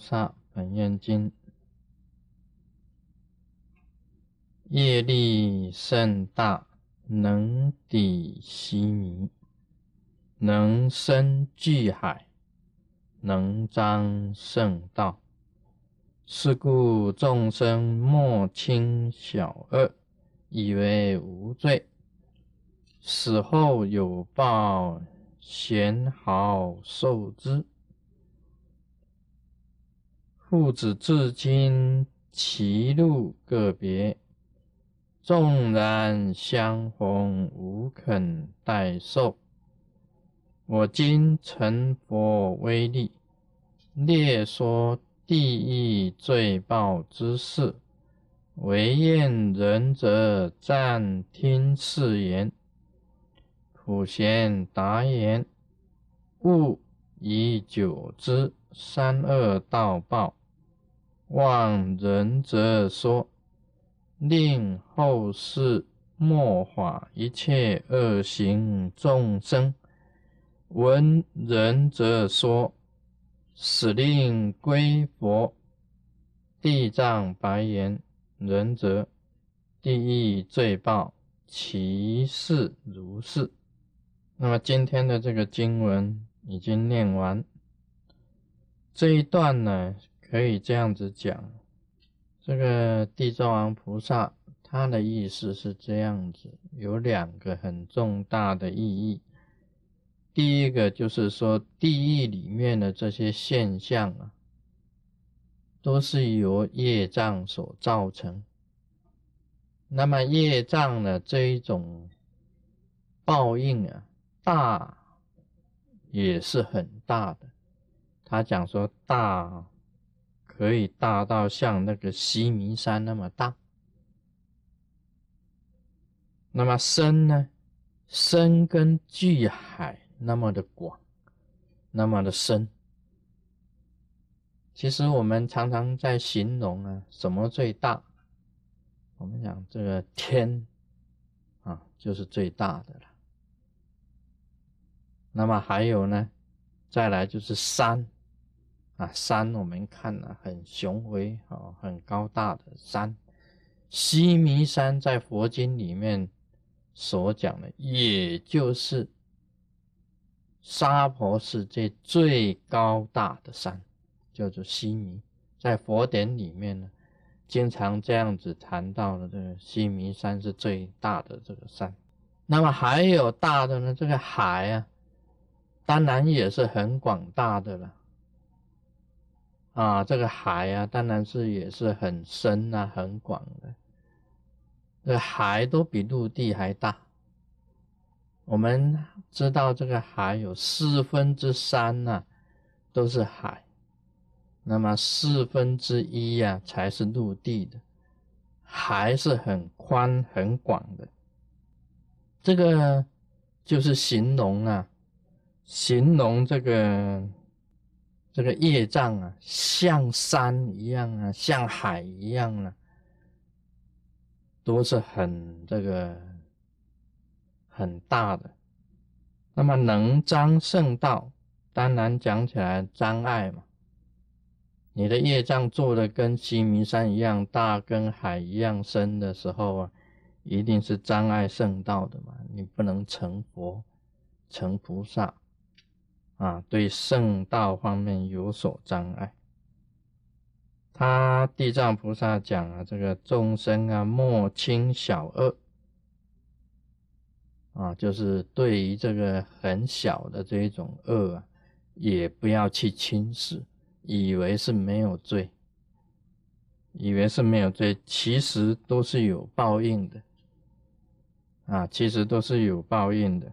萨本愿经，业力甚大，能抵西弥，能生巨海，能彰圣道。是故众生莫轻小恶，以为无罪，死后有报，贤好受之。父子至今其路个别，纵然相逢无肯代受。我今成佛威力，列说地狱罪报之事，唯愿仁者暂听是言。普贤答言：勿以久之三恶道报。望仁者说，令后世莫法一切恶行众生；闻仁者说，使令归佛。地藏白言：仁者，地狱罪报，其事如是。那么今天的这个经文已经念完，这一段呢？可以这样子讲，这个地藏王菩萨他的意思是这样子，有两个很重大的意义。第一个就是说，地狱里面的这些现象啊，都是由业障所造成。那么业障的这一种报应啊，大也是很大的。他讲说大。可以大到像那个西弥山那么大，那么深呢？深跟巨海那么的广，那么的深。其实我们常常在形容啊，什么最大？我们讲这个天啊，就是最大的了。那么还有呢？再来就是山。啊，山我们看了很雄伟啊，很高大的山。西弥山在佛经里面所讲的，也就是沙婆世界最高大的山，叫做西弥。在佛典里面呢，经常这样子谈到的，这个西弥山是最大的这个山。那么还有大的呢，这个海啊，当然也是很广大的了。啊，这个海啊，当然是也是很深啊，很广的。这海都比陆地还大。我们知道这个海有四分之三呢，都是海，那么四分之一呀才是陆地的，还是很宽很广的。这个就是形容啊，形容这个。这个业障啊，像山一样啊，像海一样啊，都是很这个很大的。那么能障圣道，当然讲起来障碍嘛。你的业障做的跟西明山一样大，跟海一样深的时候啊，一定是障碍圣道的嘛。你不能成佛，成菩萨。啊，对圣道方面有所障碍。他地藏菩萨讲啊，这个众生啊，莫轻小恶啊，就是对于这个很小的这一种恶啊，也不要去轻视，以为是没有罪，以为是没有罪，其实都是有报应的啊，其实都是有报应的。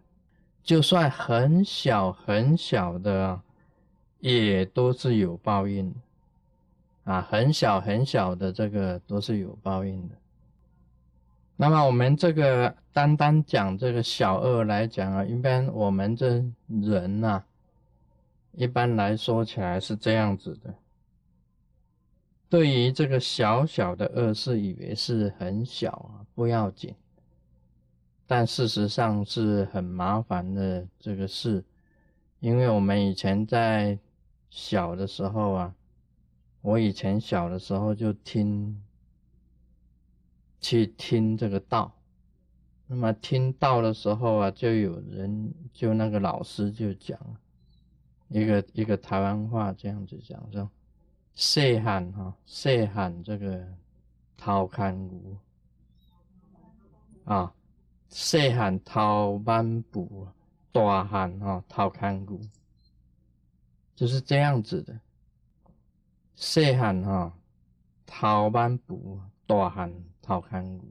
就算很小很小的，也都是有报应啊！很小很小的这个都是有报应的。那么我们这个单单讲这个小恶来讲啊，一般我们这人呐，一般来说起来是这样子的。对于这个小小的恶事，以为是很小啊，不要紧。但事实上是很麻烦的这个事，因为我们以前在小的时候啊，我以前小的时候就听，去听这个道，那么听道的时候啊，就有人就那个老师就讲，一个一个台湾话这样子讲说，细汉哈，细汉这个偷看牛。啊，细汉偷漫步，大汉哈偷看牛，就是这样子的。细汉哈偷慢步，大汉偷看牛。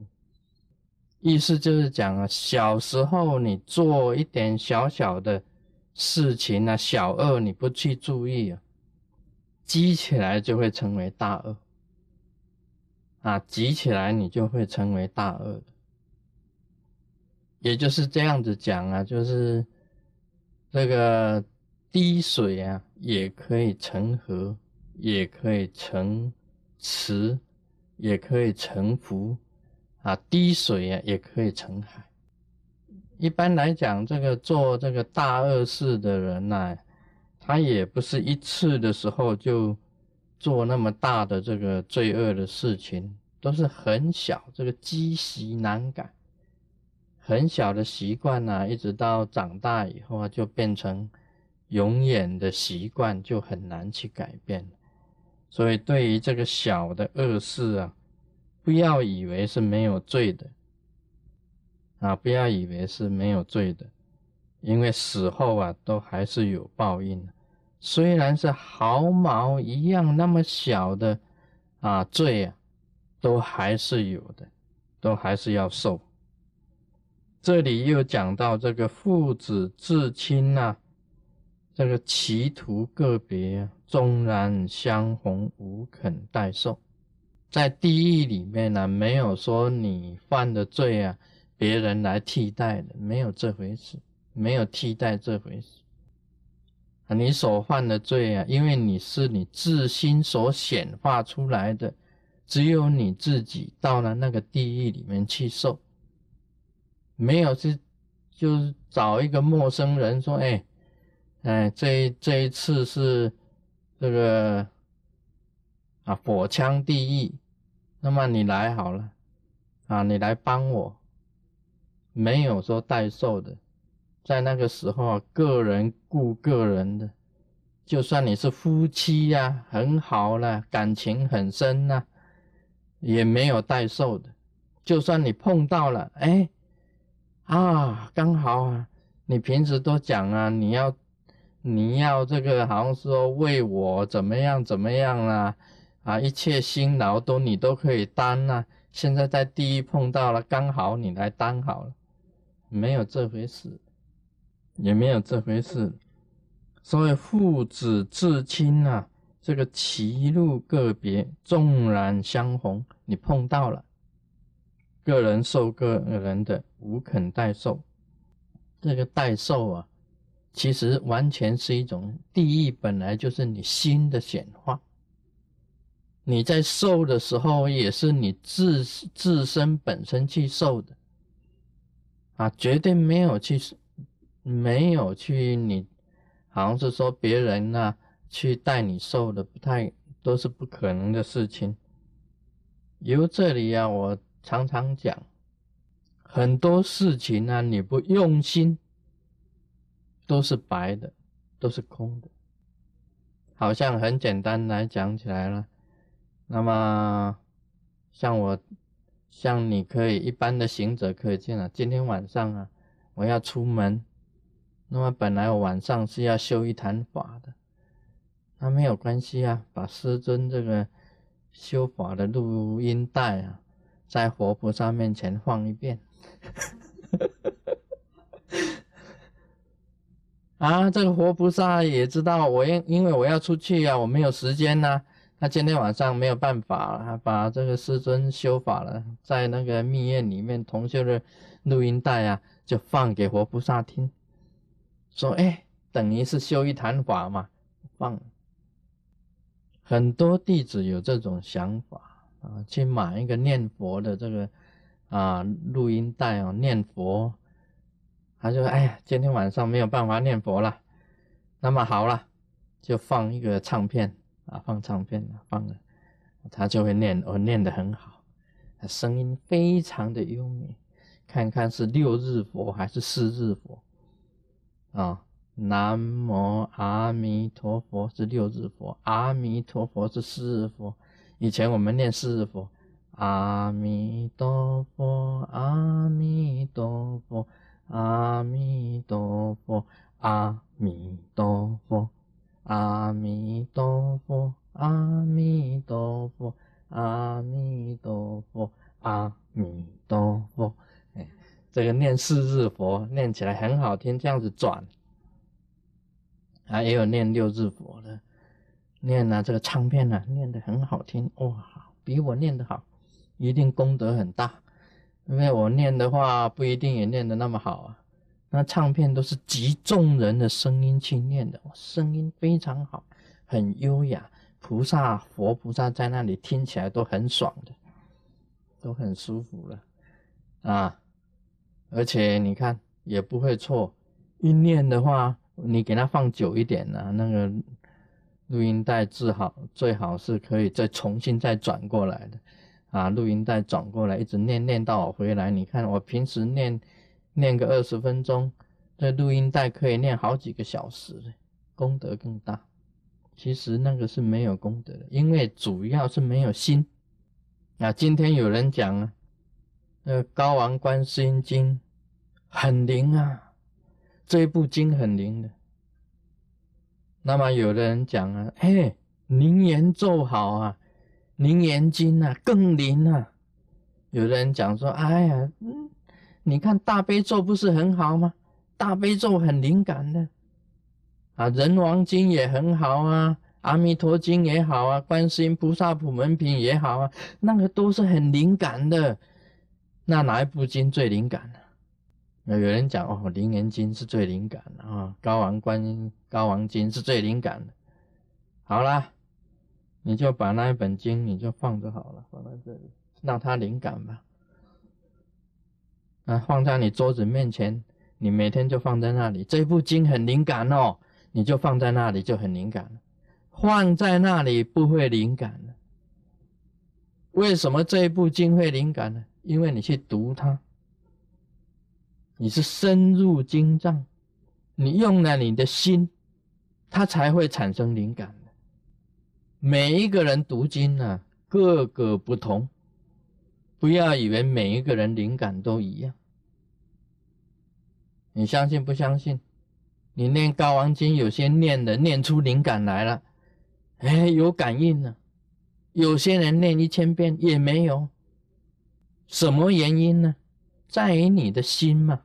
意思就是讲啊，小时候你做一点小小的事情啊，小恶你不去注意啊，积起来就会成为大恶啊，积起来你就会成为大恶的。也就是这样子讲啊，就是这个滴水啊，也可以成河。也可以成池，也可以成湖，啊，滴水啊，也可以成海。一般来讲，这个做这个大恶事的人呢，他也不是一次的时候就做那么大的这个罪恶的事情，都是很小，这个积习难改，很小的习惯呢，一直到长大以后啊，就变成永远的习惯，就很难去改变。所以，对于这个小的恶事啊，不要以为是没有罪的啊，不要以为是没有罪的，因为死后啊，都还是有报应的。虽然是毫毛一样那么小的啊罪啊，都还是有的，都还是要受。这里又讲到这个父子至亲呐。这个歧途个别，纵然相逢，无肯代受。在地狱里面呢，没有说你犯的罪啊，别人来替代的，没有这回事，没有替代这回事。你所犯的罪啊，因为你是你自心所显化出来的，只有你自己到了那个地狱里面去受，没有是，就是找一个陌生人说，哎。哎，这这一次是这个啊火枪地狱，那么你来好了啊，你来帮我，没有说代售的，在那个时候啊，个人雇个人的，就算你是夫妻呀，很好了，感情很深呐，也没有代售的，就算你碰到了，哎啊，刚好啊，你平时都讲啊，你要。你要这个好像说为我怎么样怎么样啦，啊，一切辛劳都你都可以担呐。现在在地狱碰到了，刚好你来担好了，没有这回事，也没有这回事。所以父子至亲啊，这个歧路个别，纵然相逢，你碰到了，个人受个人的，无肯代受。这个代受啊。其实完全是一种地狱，本来就是你心的显化。你在受的时候，也是你自自身本身去受的，啊，绝对没有去，没有去你，好像是说别人呐去带你受的，不太都是不可能的事情。由这里啊，我常常讲，很多事情啊，你不用心。都是白的，都是空的，好像很简单来讲起来了。那么，像我，像你可以一般的行者可以见啊，今天晚上啊，我要出门。那么本来我晚上是要修一坛法的，那没有关系啊，把师尊这个修法的录音带啊，在活菩萨面前放一遍。啊，这个活菩萨也知道我因因为我要出去啊，我没有时间呐。他今天晚上没有办法了，把这个师尊修法了，在那个密院里面同修的录音带啊，就放给活菩萨听，说哎，等于是修一坛法嘛，放。很多弟子有这种想法啊，去买一个念佛的这个啊录音带哦，念佛。他就说：“哎呀，今天晚上没有办法念佛了，那么好了，就放一个唱片啊，放唱片，放了，他就会念，我念得很好，声音非常的优美，看看是六日佛还是四日佛，啊，南无阿弥陀佛是六日佛，阿弥陀佛是四日佛，以前我们念四日佛，阿弥陀佛，阿弥陀佛，阿弥陀佛，阿弥陀佛。阿弥陀佛，阿弥陀佛，阿弥陀佛，阿弥陀佛。哎，这个念四日佛，念起来很好听，这样子转。啊，也有念六日佛的，念啊这个唱片呢，念得很好听，哇，比我念的好，一定功德很大。因为我念的话，不一定也念得那么好啊。那唱片都是集众人的声音去念的，声音非常好，很优雅。菩萨、佛菩萨在那里听起来都很爽的，都很舒服了啊！而且你看也不会错，一念的话，你给他放久一点呢，那个录音带最好最好是可以再重新再转过来的啊！录音带转过来，一直念念到我回来。你看我平时念。念个二十分钟，这录音带可以念好几个小时，功德更大。其实那个是没有功德的，因为主要是没有心。那今天有人讲啊，那《高王观世音经》很灵啊，这一部经很灵的。那么有的人讲啊，嘿，灵言咒好啊，灵言经啊更灵啊。有的人讲说，哎呀，嗯。你看大悲咒不是很好吗？大悲咒很灵感的啊，人王经也很好啊，阿弥陀经也好啊，观世音菩萨普门品也好啊，那个都是很灵感的。那哪一部经最灵感呢？有人讲哦，灵严经是最灵感的啊，高王观音高王经是最灵感的。好啦，你就把那一本经你就放着好了，放在这里，让它灵感吧。啊，放在你桌子面前，你每天就放在那里。这部经很灵感哦，你就放在那里就很灵感了。放在那里不会灵感了。为什么这一部经会灵感呢？因为你去读它，你是深入经藏，你用了你的心，它才会产生灵感的。每一个人读经呢，各个不同。不要以为每一个人灵感都一样，你相信不相信？你念《高王经》，有些念的念出灵感来了，哎，有感应了；有些人念一千遍也没有，什么原因呢？在于你的心嘛，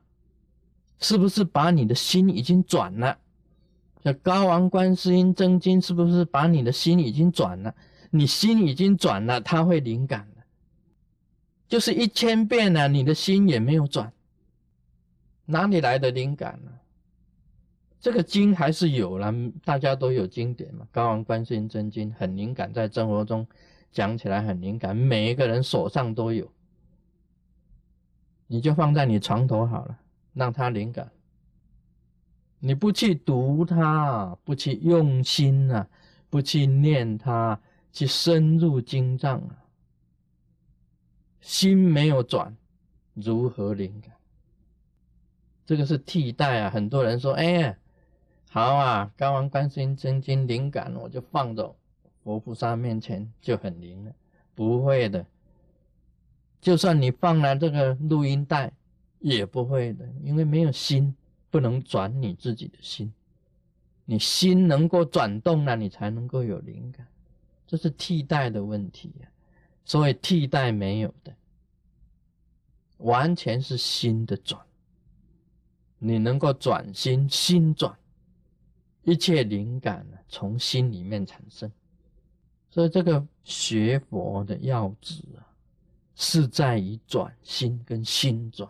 是不是把你的心已经转了？这《高王观世音真经》是不是把你的心已经转了？你心已经转了，他会灵感。就是一千遍了，你的心也没有转，哪里来的灵感呢？这个经还是有了，大家都有经典嘛，《高王观世音真经》很灵感，在生活中讲起来很灵感，每一个人手上都有，你就放在你床头好了，让他灵感。你不去读它，不去用心啊，不去念它，去深入经藏啊。心没有转，如何灵感？这个是替代啊！很多人说：“哎，好啊，刚完观心真经灵感，我就放到佛菩萨面前就很灵了。”不会的，就算你放了这个录音带，也不会的，因为没有心，不能转你自己的心。你心能够转动了，你才能够有灵感。这是替代的问题呀。所以替代没有的，完全是心的转。你能够转心，心转，一切灵感呢从心里面产生。所以这个学佛的要旨啊，是在于转心跟心转，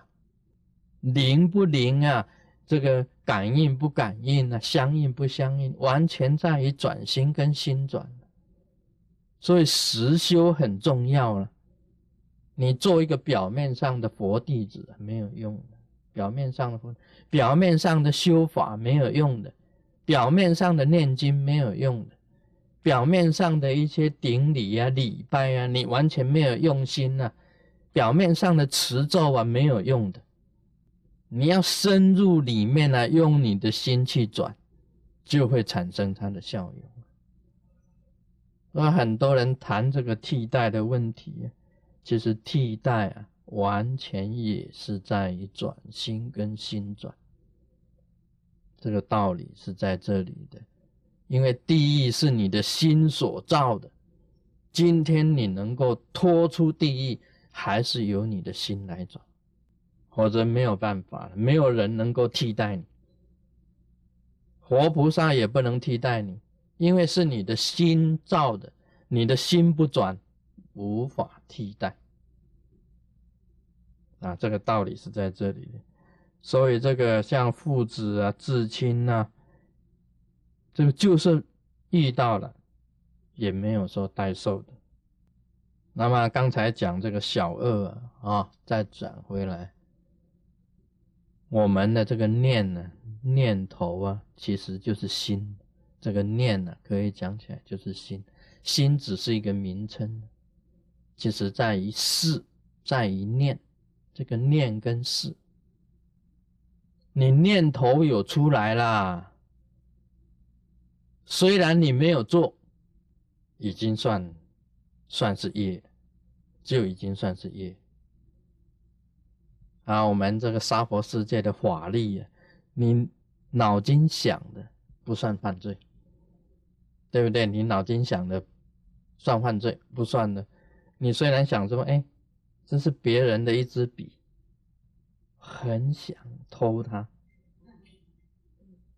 灵不灵啊？这个感应不感应啊？相应不相应？完全在于转心跟心转。所以实修很重要了。你做一个表面上的佛弟子没有用的，表面上的佛，表面上的修法没有用的，表面上的念经没有用的，表面上的一些顶礼啊、礼拜啊，你完全没有用心啊，表面上的持咒啊没有用的，你要深入里面来，用你的心去转，就会产生它的效用。那很多人谈这个替代的问题，其实替代啊，完全也是在于转心跟心转，这个道理是在这里的。因为地狱是你的心所造的，今天你能够脱出地狱，还是由你的心来转，否则没有办法，没有人能够替代你，活菩萨也不能替代你，因为是你的心造的，你的心不转，无法替代。啊，这个道理是在这里的，所以这个像父子啊、至亲呐。这个就是遇到了，也没有说代受的。那么刚才讲这个小恶啊，再转回来，我们的这个念呢，念头啊，其实就是心。这个念呢，可以讲起来就是心。心只是一个名称，其实在于事，在于念。这个念跟事，你念头有出来啦。虽然你没有做，已经算算是业，就已经算是业。啊，我们这个娑婆世界的法力啊，你脑筋想的不算犯罪，对不对？你脑筋想的算犯罪不算的。你虽然想说，哎，这是别人的一支笔，很想偷它，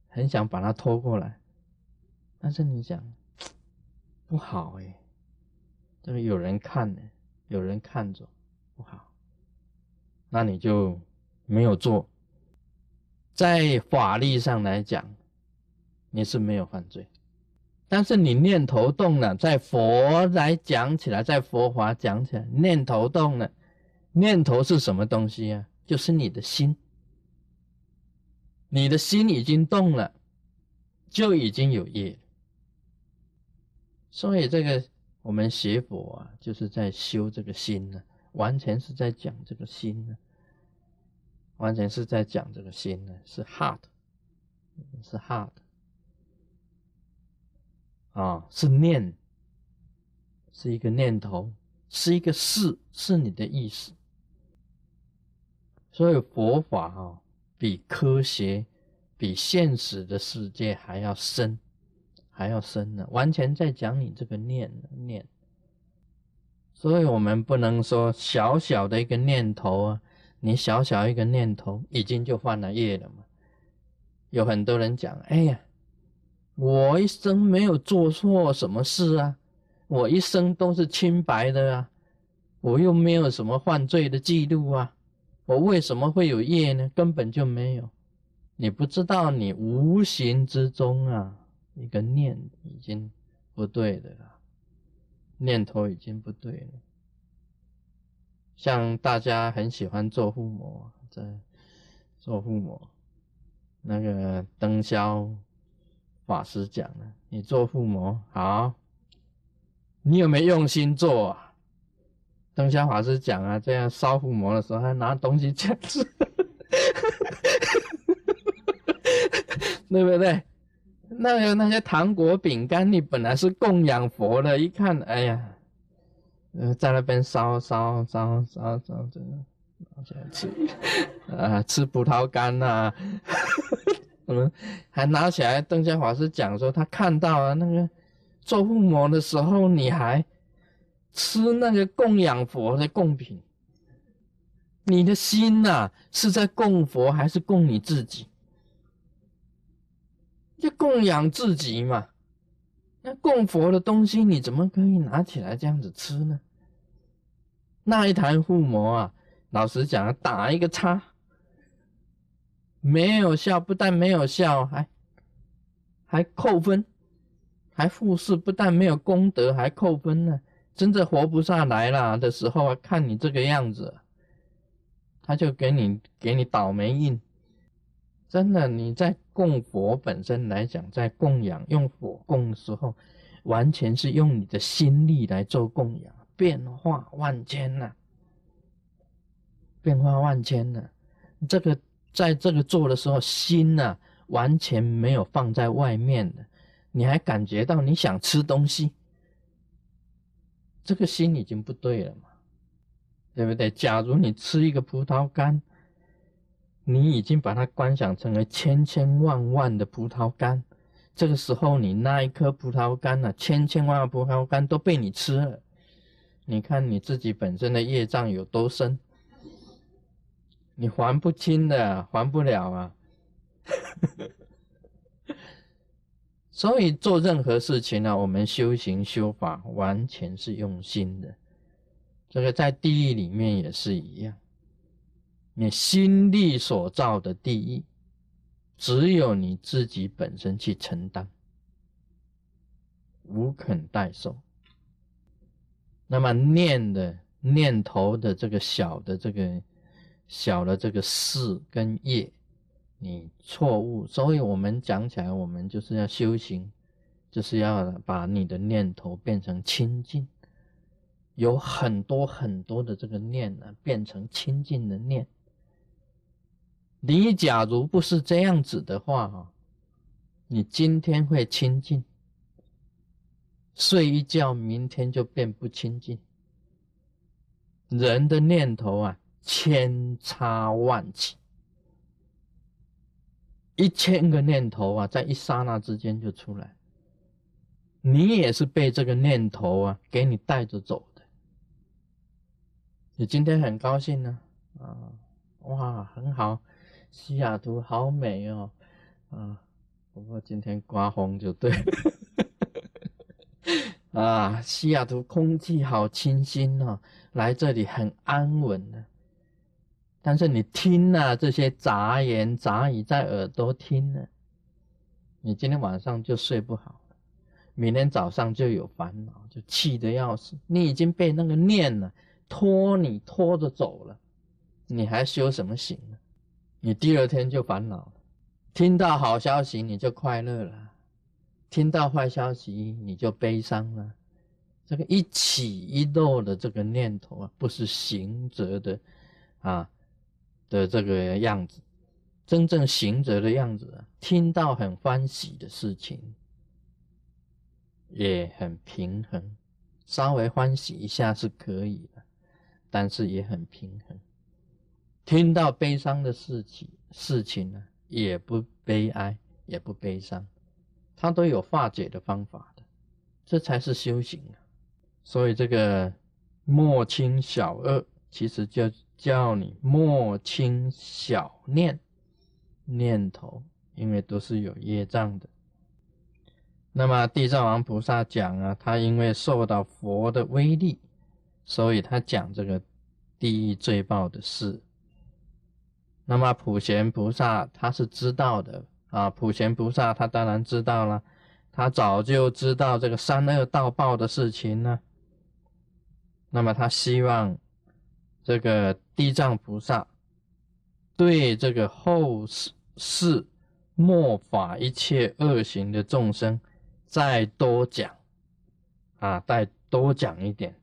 很想把它偷过来。但是你想不好哎，这个有人看呢，有人看着不好，那你就没有做。在法律上来讲，你是没有犯罪，但是你念头动了，在佛来讲起来，在佛法讲起来，念头动了，念头是什么东西啊？就是你的心，你的心已经动了，就已经有业。所以这个我们学佛啊，就是在修这个心呢，完全是在讲这个心呢，完全是在讲这个心呢，是 heart，是 heart，啊，是念，是一个念头，是一个事，是你的意思。所以佛法啊，比科学、比现实的世界还要深。还要深呢，完全在讲你这个念念，所以我们不能说小小的一个念头啊，你小小一个念头已经就犯了业了嘛。有很多人讲，哎呀，我一生没有做错什么事啊，我一生都是清白的啊，我又没有什么犯罪的记录啊，我为什么会有业呢？根本就没有，你不知道你无形之中啊。一个念已经不对的了，念头已经不对了。像大家很喜欢做父母，在做父母，那个灯宵法师讲的，你做父母好，你有没有用心做啊？灯宵法师讲啊，这样烧父母的时候还拿东西吃，对不对？那个那些糖果饼干，你本来是供养佛的，一看，哎呀，呃，在那边烧烧烧烧烧，这个拿起来吃，啊，吃葡萄干呐，嗯，还拿起来。邓家法师讲说，他看到啊，那个做父母的时候，你还吃那个供养佛的供品，你的心呐，是在供佛还是供你自己？就供养自己嘛，那供佛的东西你怎么可以拿起来这样子吃呢？那一坛护摩啊，老实讲，打一个叉，没有效，不但没有效，还还扣分，还复试，不但没有功德，还扣分呢。真的活不下来了的时候啊，看你这个样子，他就给你给你倒霉印。真的，你在供佛本身来讲，在供养用火供的时候，完全是用你的心力来做供养，变化万千呐，变化万千呐。这个在这个做的时候，心呐完全没有放在外面的，你还感觉到你想吃东西，这个心已经不对了嘛，对不对？假如你吃一个葡萄干，你已经把它观想成为千千万万的葡萄干。这个时候，你那一颗葡萄干呢？千千万万葡萄干都被你吃了，你看你自己本身的业障有多深，你还不清的，还不了啊！所以做任何事情呢，我们修行修法完全是用心的。这个在地狱里面也是一样，你心力所造的地狱。只有你自己本身去承担，无肯代受。那么念的念头的这个小的这个小的这个事跟业，你错误。所以我们讲起来，我们就是要修行，就是要把你的念头变成清净，有很多很多的这个念呢，变成清净的念。你假如不是这样子的话，哈，你今天会清净，睡一觉，明天就变不清净。人的念头啊，千差万起，一千个念头啊，在一刹那之间就出来。你也是被这个念头啊，给你带着走的。你今天很高兴呢，啊，哇，很好。西雅图好美哦，啊，不过今天刮风就对，啊，西雅图空气好清新哦，来这里很安稳的。但是你听啊，这些杂言杂语在耳朵听呢，你今天晚上就睡不好了，明天早上就有烦恼，就气得要死。你已经被那个念呢拖你拖着走了，你还修什么行呢？你第二天就烦恼了，听到好消息你就快乐了，听到坏消息你就悲伤了。这个一起一落的这个念头啊，不是行者的啊的这个样子。真正行者的样子啊，听到很欢喜的事情，也很平衡，稍微欢喜一下是可以的，但是也很平衡。听到悲伤的事情，事情呢，也不悲哀，也不悲伤，他都有化解的方法的，这才是修行啊。所以这个莫轻小恶，其实就叫你莫轻小念念头，因为都是有业障的。那么地藏王菩萨讲啊，他因为受到佛的威力，所以他讲这个地狱罪报的事。那么普贤菩萨他是知道的啊，普贤菩萨他当然知道了，他早就知道这个三恶道报的事情呢。那么他希望这个地藏菩萨对这个后世世末法一切恶行的众生再多讲啊，再多讲一点，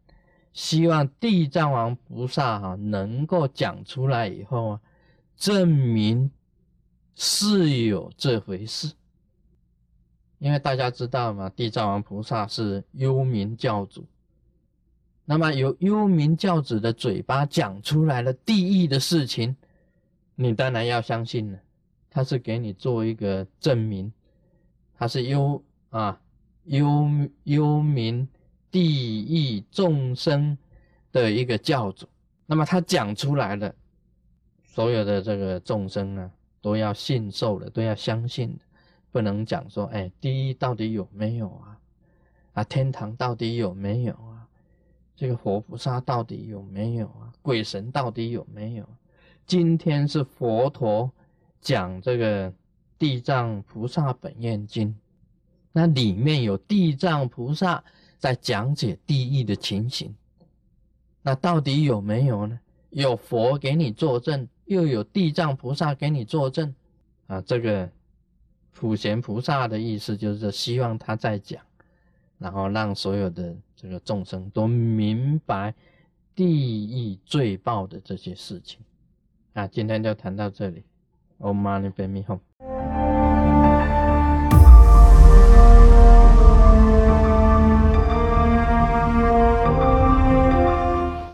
希望地藏王菩萨哈能够讲出来以后啊。证明是有这回事，因为大家知道嘛，地藏王菩萨是幽冥教主，那么由幽冥教主的嘴巴讲出来了地狱的事情，你当然要相信了，他是给你做一个证明，他是幽啊幽幽冥地狱众生的一个教主，那么他讲出来了。所有的这个众生呢，都要信受的，都要相信的，不能讲说，哎，地狱到底有没有啊？啊，天堂到底有没有啊？这个活菩萨到底有没有啊？鬼神到底有没有？今天是佛陀讲这个《地藏菩萨本愿经》，那里面有地藏菩萨在讲解地狱的情形，那到底有没有呢？有佛给你作证。又有地藏菩萨给你作证，啊，这个普贤菩萨的意思就是希望他在讲，然后让所有的这个众生都明白地狱罪报的这些事情。啊今天就谈到这里。Om Mani Padme Hum。